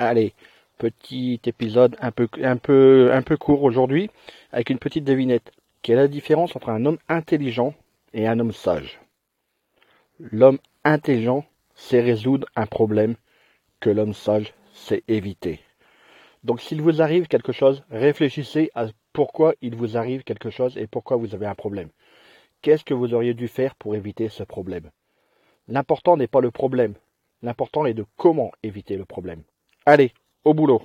Allez, petit épisode un peu, un peu, un peu court aujourd'hui, avec une petite devinette. Quelle est la différence entre un homme intelligent et un homme sage? L'homme intelligent sait résoudre un problème que l'homme sage sait éviter. Donc s'il vous arrive quelque chose, réfléchissez à pourquoi il vous arrive quelque chose et pourquoi vous avez un problème. Qu'est-ce que vous auriez dû faire pour éviter ce problème? L'important n'est pas le problème, l'important est de comment éviter le problème. Allez, au boulot